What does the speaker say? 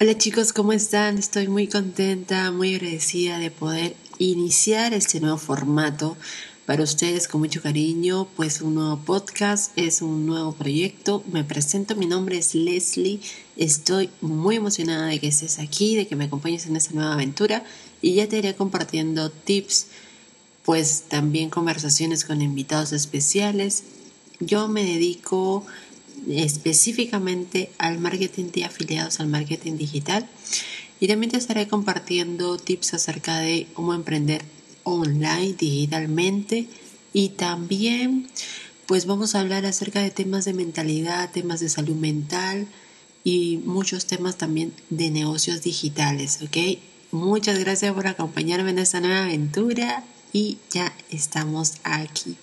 Hola chicos, ¿cómo están? Estoy muy contenta, muy agradecida de poder iniciar este nuevo formato para ustedes con mucho cariño, pues un nuevo podcast, es un nuevo proyecto. Me presento, mi nombre es Leslie, estoy muy emocionada de que estés aquí, de que me acompañes en esta nueva aventura y ya te iré compartiendo tips, pues también conversaciones con invitados especiales. Yo me dedico específicamente al marketing de afiliados al marketing digital. Y también te estaré compartiendo tips acerca de cómo emprender online digitalmente y también pues vamos a hablar acerca de temas de mentalidad, temas de salud mental y muchos temas también de negocios digitales, ¿ok? Muchas gracias por acompañarme en esta nueva aventura y ya estamos aquí.